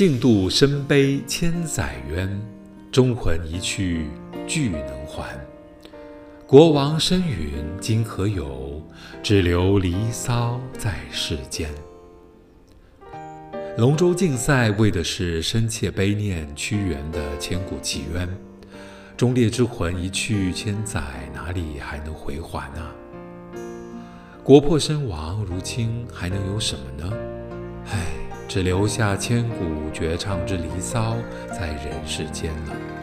尽度深悲千载冤，忠魂一去俱能还。国王身陨今何有？只留离骚在世间。龙舟竞赛为的是深切悲念屈原的千古奇冤。忠烈之魂一去千载，哪里还能回还呢？国破身亡，如今还能有什么呢？只留下千古绝唱之离骚在人世间了。